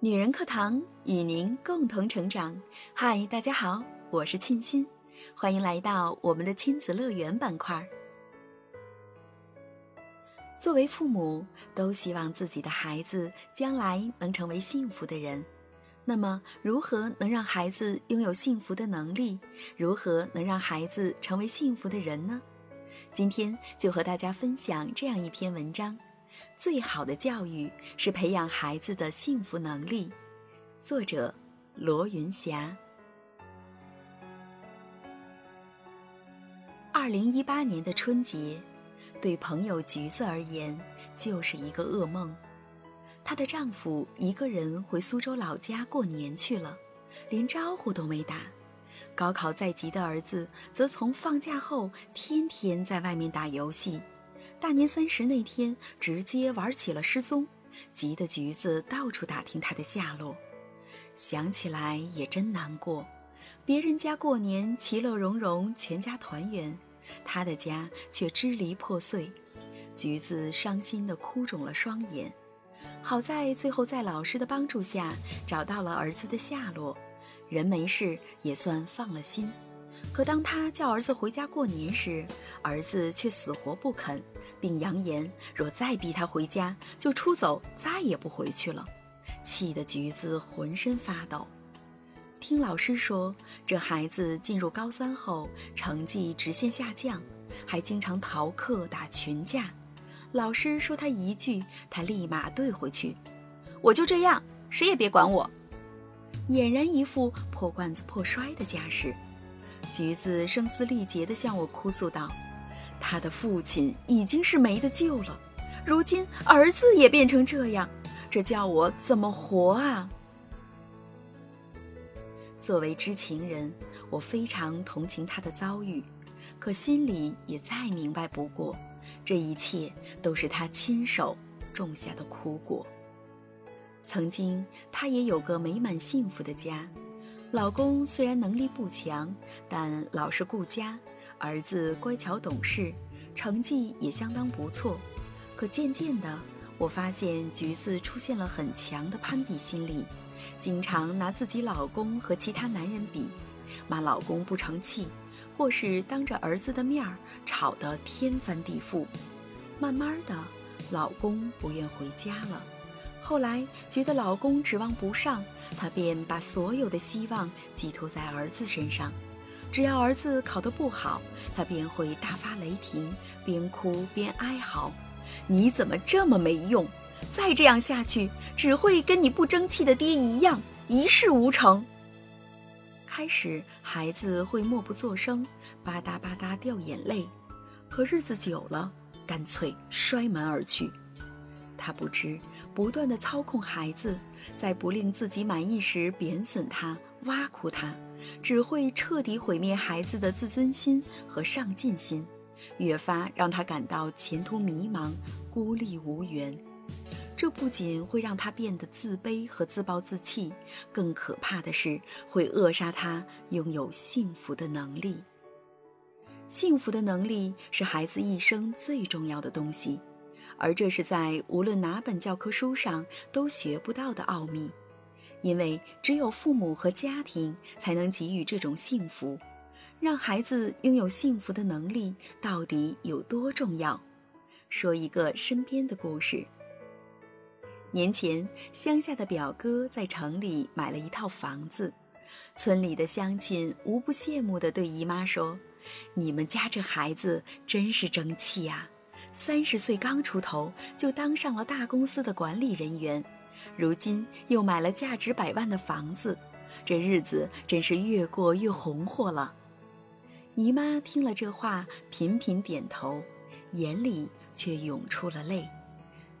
女人课堂与您共同成长。嗨，大家好，我是沁心，欢迎来到我们的亲子乐园板块。作为父母，都希望自己的孩子将来能成为幸福的人。那么，如何能让孩子拥有幸福的能力？如何能让孩子成为幸福的人呢？今天就和大家分享这样一篇文章。最好的教育是培养孩子的幸福能力。作者：罗云霞。二零一八年的春节，对朋友橘子而言就是一个噩梦。她的丈夫一个人回苏州老家过年去了，连招呼都没打。高考在即的儿子则从放假后天天在外面打游戏。大年三十那天，直接玩起了失踪，急得橘子到处打听他的下落。想起来也真难过，别人家过年其乐融融，全家团圆，他的家却支离破碎。橘子伤心地哭肿了双眼。好在最后在老师的帮助下找到了儿子的下落，人没事也算放了心。可当他叫儿子回家过年时，儿子却死活不肯。并扬言，若再逼他回家，就出走，再也不回去了。气得橘子浑身发抖。听老师说，这孩子进入高三后，成绩直线下降，还经常逃课、打群架。老师说他一句，他立马怼回去：“我就这样，谁也别管我。”俨然一副破罐子破摔的架势。橘子声嘶力竭地向我哭诉道。他的父亲已经是没得救了，如今儿子也变成这样，这叫我怎么活啊？作为知情人，我非常同情他的遭遇，可心里也再明白不过，这一切都是他亲手种下的苦果。曾经，他也有个美满幸福的家，老公虽然能力不强，但老实顾家。儿子乖巧懂事，成绩也相当不错。可渐渐的，我发现橘子出现了很强的攀比心理，经常拿自己老公和其他男人比，骂老公不成器，或是当着儿子的面儿吵得天翻地覆。慢慢的，老公不愿回家了。后来觉得老公指望不上，她便把所有的希望寄托在儿子身上。只要儿子考得不好，他便会大发雷霆，边哭边哀嚎：“你怎么这么没用？再这样下去，只会跟你不争气的爹一样，一事无成。”开始，孩子会默不作声，吧嗒吧嗒掉眼泪，可日子久了，干脆摔门而去。他不知，不断的操控孩子，在不令自己满意时贬损他、挖苦他。只会彻底毁灭孩子的自尊心和上进心，越发让他感到前途迷茫、孤立无援。这不仅会让他变得自卑和自暴自弃，更可怕的是会扼杀他拥有幸福的能力。幸福的能力是孩子一生最重要的东西，而这是在无论哪本教科书上都学不到的奥秘。因为只有父母和家庭才能给予这种幸福，让孩子拥有幸福的能力到底有多重要？说一个身边的故事。年前，乡下的表哥在城里买了一套房子，村里的乡亲无不羡慕地对姨妈说：“你们家这孩子真是争气呀，三十岁刚出头就当上了大公司的管理人员。”如今又买了价值百万的房子，这日子真是越过越红火了。姨妈听了这话，频频点头，眼里却涌出了泪。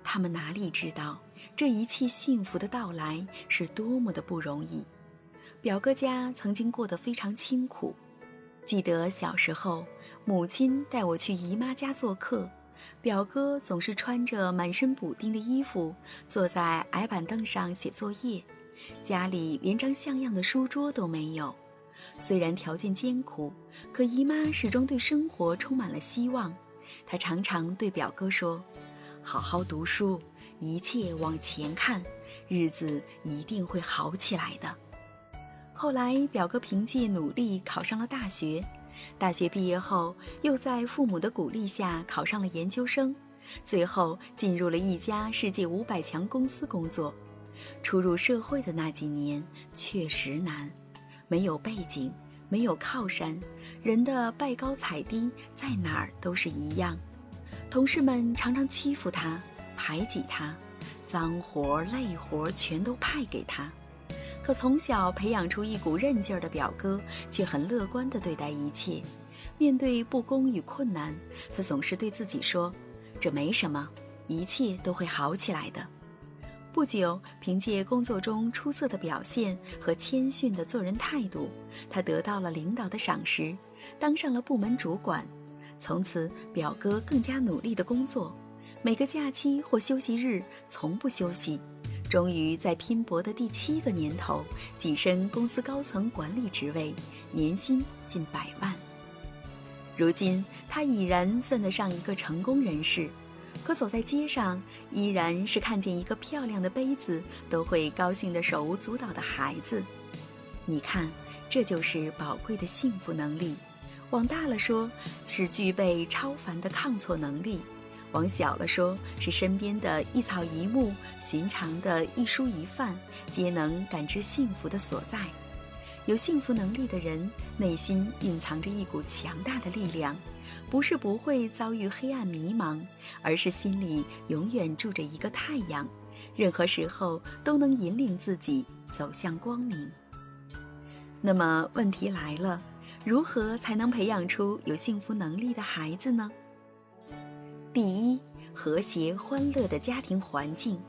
他们哪里知道，这一切幸福的到来是多么的不容易。表哥家曾经过得非常清苦，记得小时候，母亲带我去姨妈家做客。表哥总是穿着满身补丁的衣服，坐在矮板凳上写作业，家里连张像样的书桌都没有。虽然条件艰苦，可姨妈始终对生活充满了希望。她常常对表哥说：“好好读书，一切往前看，日子一定会好起来的。后来，表哥凭借努力考上了大学，大学毕业后，又在父母的鼓励下考上了研究生，最后进入了一家世界五百强公司工作。初入社会的那几年确实难，没有背景，没有靠山，人的拜高踩低在哪儿都是一样。同事们常常欺负他，排挤他，脏活累活全都派给他。可从小培养出一股韧劲儿的表哥，却很乐观地对待一切。面对不公与困难，他总是对自己说：“这没什么，一切都会好起来的。”不久，凭借工作中出色的表现和谦逊的做人态度，他得到了领导的赏识，当上了部门主管。从此，表哥更加努力的工作，每个假期或休息日从不休息。终于在拼搏的第七个年头，跻身公司高层管理职位，年薪近百万。如今，他已然算得上一个成功人士，可走在街上，依然是看见一个漂亮的杯子都会高兴得手舞足蹈的孩子。你看，这就是宝贵的幸福能力。往大了说，是具备超凡的抗挫能力。往小了说，是身边的一草一木、寻常的一蔬一饭，皆能感知幸福的所在。有幸福能力的人，内心蕴藏着一股强大的力量，不是不会遭遇黑暗迷茫，而是心里永远住着一个太阳，任何时候都能引领自己走向光明。那么问题来了，如何才能培养出有幸福能力的孩子呢？第一，和谐欢乐的家庭环境。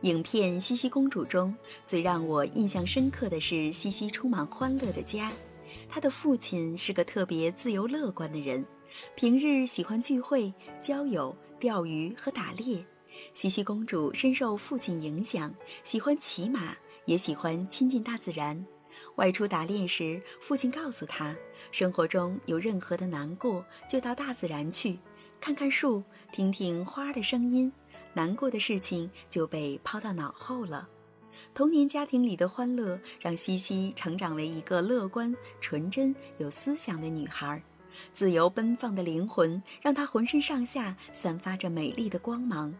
影片《西西公主》中最让我印象深刻的是西西充满欢乐的家。她的父亲是个特别自由乐观的人，平日喜欢聚会、交友、钓鱼和打猎。西西公主深受父亲影响，喜欢骑马，也喜欢亲近大自然。外出打猎时，父亲告诉她，生活中有任何的难过，就到大自然去。看看树，听听花的声音，难过的事情就被抛到脑后了。童年家庭里的欢乐，让西西成长为一个乐观、纯真、有思想的女孩。自由奔放的灵魂，让她浑身上下散发着美丽的光芒。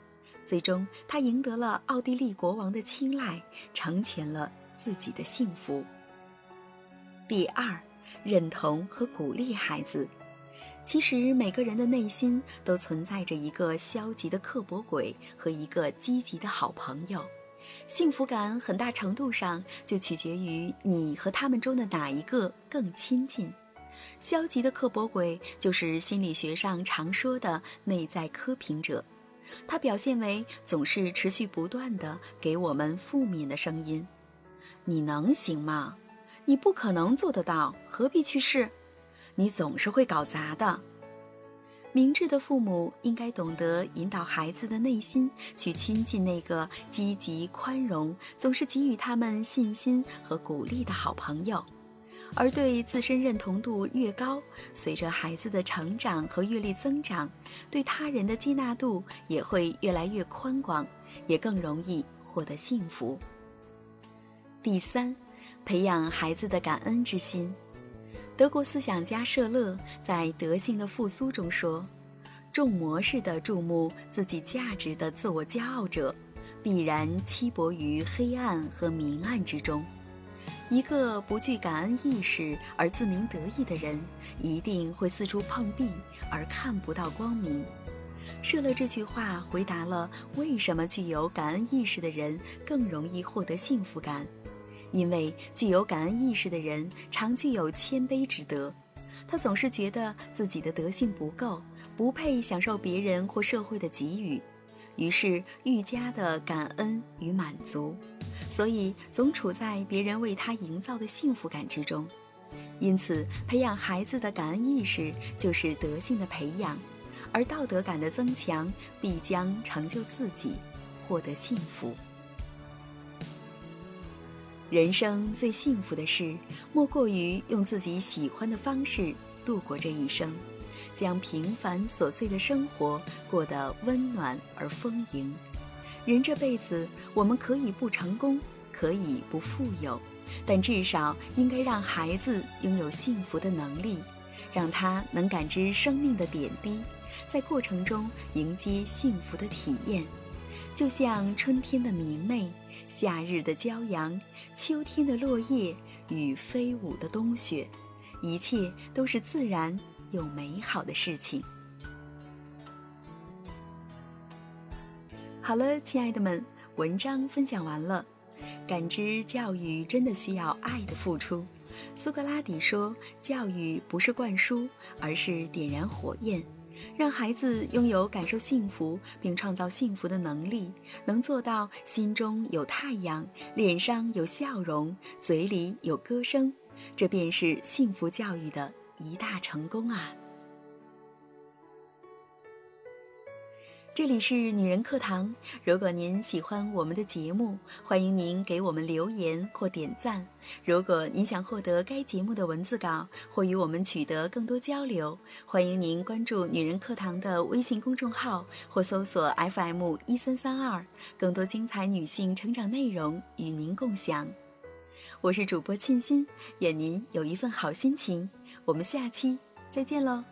最终，她赢得了奥地利国王的青睐，成全了自己的幸福。第二，认同和鼓励孩子。其实每个人的内心都存在着一个消极的刻薄鬼和一个积极的好朋友，幸福感很大程度上就取决于你和他们中的哪一个更亲近。消极的刻薄鬼就是心理学上常说的内在苛评者，它表现为总是持续不断的给我们负面的声音：“你能行吗？你不可能做得到，何必去试？”你总是会搞砸的。明智的父母应该懂得引导孩子的内心，去亲近那个积极、宽容、总是给予他们信心和鼓励的好朋友。而对自身认同度越高，随着孩子的成长和阅历增长，对他人的接纳度也会越来越宽广，也更容易获得幸福。第三，培养孩子的感恩之心。德国思想家舍勒在《德性的复苏》中说：“重模式的注目自己价值的自我骄傲者，必然栖泊于黑暗和明暗之中。一个不具感恩意识而自鸣得意的人，一定会四处碰壁而看不到光明。”舍勒这句话回答了为什么具有感恩意识的人更容易获得幸福感。因为具有感恩意识的人常具有谦卑之德，他总是觉得自己的德性不够，不配享受别人或社会的给予，于是愈加的感恩与满足，所以总处在别人为他营造的幸福感之中。因此，培养孩子的感恩意识就是德性的培养，而道德感的增强必将成就自己，获得幸福。人生最幸福的事，莫过于用自己喜欢的方式度过这一生，将平凡琐碎的生活过得温暖而丰盈。人这辈子，我们可以不成功，可以不富有，但至少应该让孩子拥有幸福的能力，让他能感知生命的点滴，在过程中迎接幸福的体验。就像春天的明媚，夏日的骄阳，秋天的落叶与飞舞的冬雪，一切都是自然又美好的事情。好了，亲爱的们，文章分享完了。感知教育真的需要爱的付出。苏格拉底说：“教育不是灌输，而是点燃火焰，让孩子拥有感受幸福并创造幸福的能力，能做到心中有太阳，脸上有笑容，嘴里有歌声。这便是幸福教育的一大成功啊！”这里是女人课堂。如果您喜欢我们的节目，欢迎您给我们留言或点赞。如果您想获得该节目的文字稿或与我们取得更多交流，欢迎您关注女人课堂的微信公众号或搜索 FM 一三三二，更多精彩女性成长内容与您共享。我是主播沁心，愿您有一份好心情。我们下期再见喽。